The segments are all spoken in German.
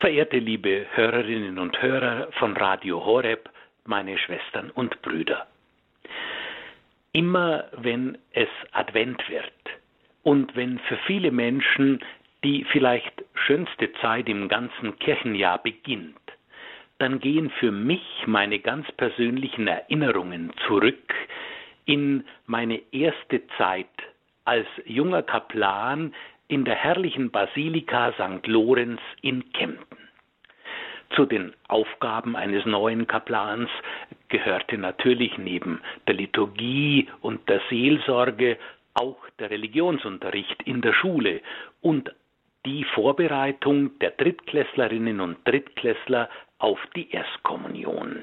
Verehrte liebe Hörerinnen und Hörer von Radio Horeb, meine Schwestern und Brüder. Immer wenn es Advent wird und wenn für viele Menschen die vielleicht schönste Zeit im ganzen Kirchenjahr beginnt, dann gehen für mich meine ganz persönlichen Erinnerungen zurück in meine erste Zeit als junger Kaplan in der herrlichen Basilika St. Lorenz in Kempten. Zu den Aufgaben eines neuen Kaplans gehörte natürlich neben der Liturgie und der Seelsorge auch der Religionsunterricht in der Schule und die Vorbereitung der Drittklässlerinnen und Drittklässler auf die Erstkommunion.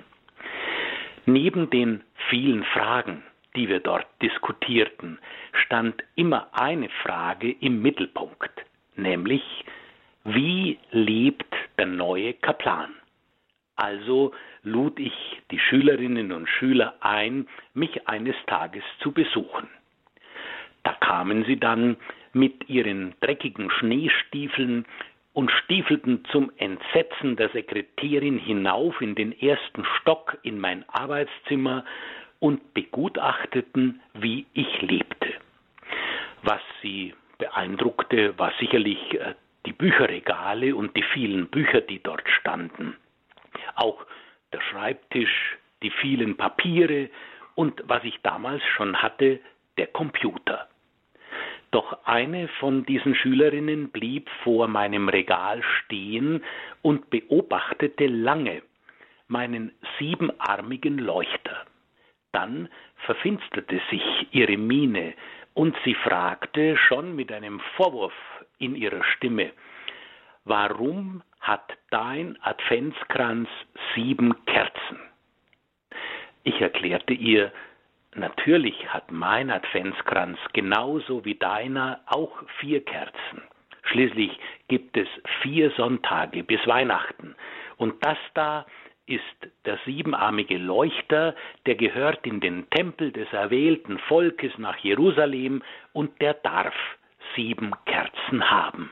Neben den vielen Fragen, die wir dort diskutierten, stand immer eine Frage im Mittelpunkt, nämlich wie lebt der neue Kaplan? Also lud ich die Schülerinnen und Schüler ein, mich eines Tages zu besuchen. Da kamen sie dann mit ihren dreckigen Schneestiefeln und stiefelten zum Entsetzen der Sekretärin hinauf in den ersten Stock in mein Arbeitszimmer und begutachteten, wie ich lebte. Was sie beeindruckte, war sicherlich äh, die Bücherregale und die vielen Bücher, die dort standen. Auch der Schreibtisch, die vielen Papiere und was ich damals schon hatte, der Computer. Doch eine von diesen Schülerinnen blieb vor meinem Regal stehen und beobachtete lange meinen siebenarmigen Leuchter. Dann verfinsterte sich ihre Miene und sie fragte schon mit einem Vorwurf in ihrer Stimme, warum hat dein Adventskranz sieben Kerzen? Ich erklärte ihr, Natürlich hat mein Adventskranz genauso wie deiner auch vier Kerzen. Schließlich gibt es vier Sonntage bis Weihnachten. Und das da ist der siebenarmige Leuchter, der gehört in den Tempel des erwählten Volkes nach Jerusalem und der darf sieben Kerzen haben.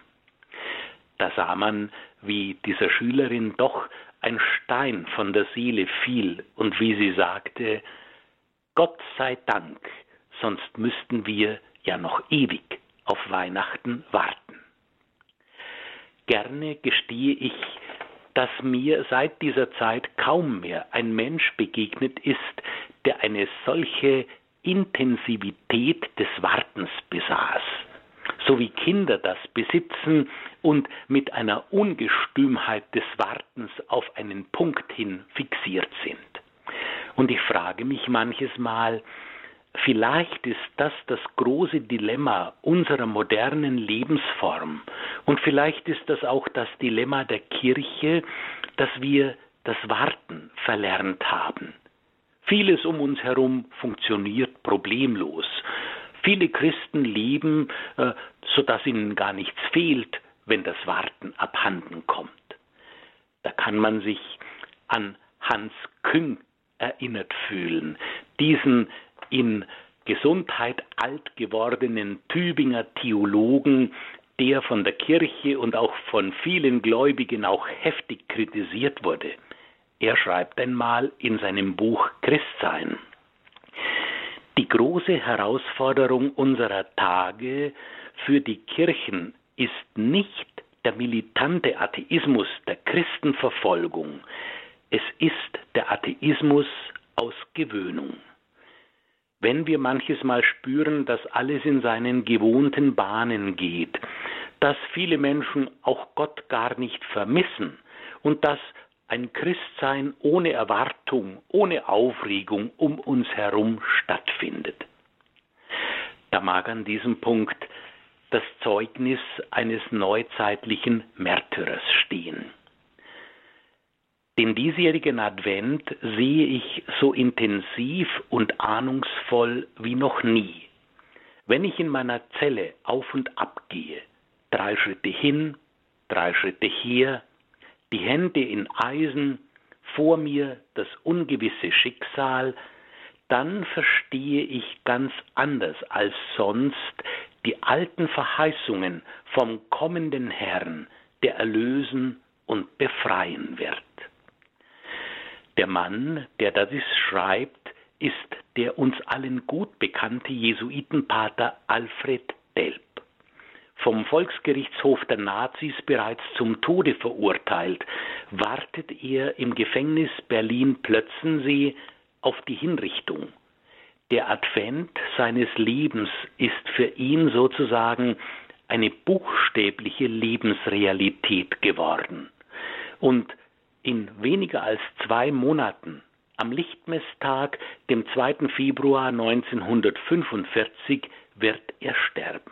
Da sah man, wie dieser Schülerin doch ein Stein von der Seele fiel und wie sie sagte, Gott sei Dank, sonst müssten wir ja noch ewig auf Weihnachten warten. Gerne gestehe ich, dass mir seit dieser Zeit kaum mehr ein Mensch begegnet ist, der eine solche Intensivität des Wartens besaß, so wie Kinder das besitzen und mit einer Ungestümheit des Wartens auf einen Punkt hin fixiert sind. Und ich frage mich manches Mal, vielleicht ist das das große Dilemma unserer modernen Lebensform. Und vielleicht ist das auch das Dilemma der Kirche, dass wir das Warten verlernt haben. Vieles um uns herum funktioniert problemlos. Viele Christen leben, äh, sodass ihnen gar nichts fehlt, wenn das Warten abhanden kommt. Da kann man sich an Hans Küng erinnert fühlen. Diesen in Gesundheit alt gewordenen Tübinger Theologen, der von der Kirche und auch von vielen Gläubigen auch heftig kritisiert wurde. Er schreibt einmal in seinem Buch Christsein. Die große Herausforderung unserer Tage für die Kirchen ist nicht der militante Atheismus der Christenverfolgung, es ist der Atheismus aus Gewöhnung. Wenn wir manches Mal spüren, dass alles in seinen gewohnten Bahnen geht, dass viele Menschen auch Gott gar nicht vermissen und dass ein Christsein ohne Erwartung, ohne Aufregung um uns herum stattfindet. Da mag an diesem Punkt das Zeugnis eines neuzeitlichen Märtyrers stehen. Den diesjährigen Advent sehe ich so intensiv und ahnungsvoll wie noch nie. Wenn ich in meiner Zelle auf und ab gehe, drei Schritte hin, drei Schritte her, die Hände in Eisen, vor mir das ungewisse Schicksal, dann verstehe ich ganz anders als sonst die alten Verheißungen vom kommenden Herrn, der erlösen und befreien wird. Der Mann, der das schreibt, ist der uns allen gut bekannte Jesuitenpater Alfred Delp. Vom Volksgerichtshof der Nazis bereits zum Tode verurteilt, wartet er im Gefängnis Berlin-Plötzensee auf die Hinrichtung. Der Advent seines Lebens ist für ihn sozusagen eine buchstäbliche Lebensrealität geworden. Und in weniger als zwei Monaten, am Lichtmesstag, dem 2. Februar 1945, wird er sterben.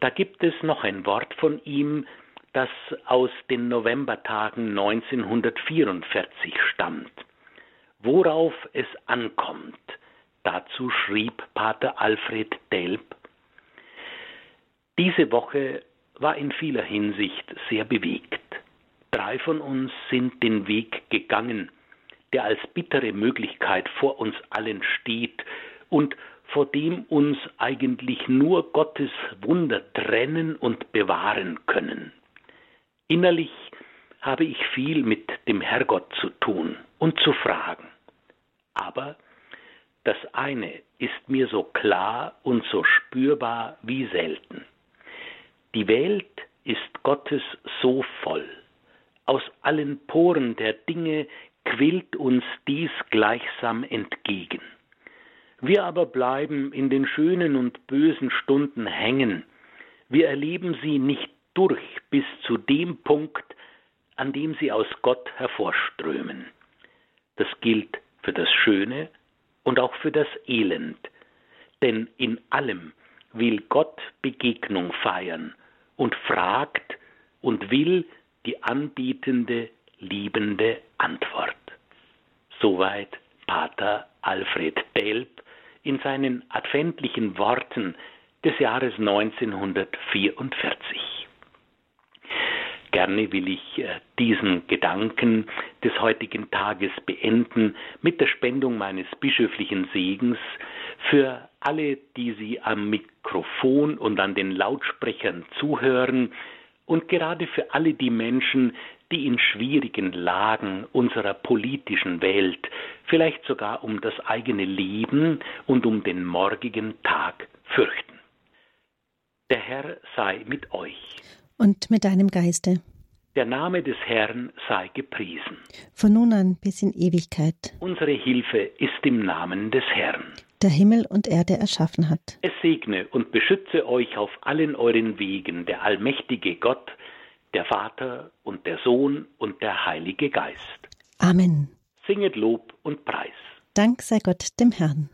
Da gibt es noch ein Wort von ihm, das aus den Novembertagen 1944 stammt. Worauf es ankommt, dazu schrieb Pater Alfred Delp, diese Woche war in vieler Hinsicht sehr bewegt. Drei von uns sind den Weg gegangen, der als bittere Möglichkeit vor uns allen steht und vor dem uns eigentlich nur Gottes Wunder trennen und bewahren können. Innerlich habe ich viel mit dem Herrgott zu tun und zu fragen. Aber das eine ist mir so klar und so spürbar wie selten. Die Welt ist Gottes so voll aus allen Poren der Dinge quillt uns dies gleichsam entgegen. Wir aber bleiben in den schönen und bösen Stunden hängen. Wir erleben sie nicht durch bis zu dem Punkt, an dem sie aus Gott hervorströmen. Das gilt für das Schöne und auch für das Elend, denn in allem will Gott Begegnung feiern und fragt und will die anbietende, liebende Antwort. Soweit Pater Alfred Delp in seinen adventlichen Worten des Jahres 1944. Gerne will ich äh, diesen Gedanken des heutigen Tages beenden mit der Spendung meines bischöflichen Segens für alle, die Sie am Mikrofon und an den Lautsprechern zuhören, und gerade für alle die Menschen, die in schwierigen Lagen unserer politischen Welt, vielleicht sogar um das eigene Leben und um den morgigen Tag fürchten. Der Herr sei mit euch. Und mit deinem Geiste. Der Name des Herrn sei gepriesen. Von nun an bis in Ewigkeit. Unsere Hilfe ist im Namen des Herrn der Himmel und Erde erschaffen hat. Es segne und beschütze euch auf allen euren Wegen der allmächtige Gott, der Vater und der Sohn und der Heilige Geist. Amen. Singet Lob und Preis. Dank sei Gott dem Herrn.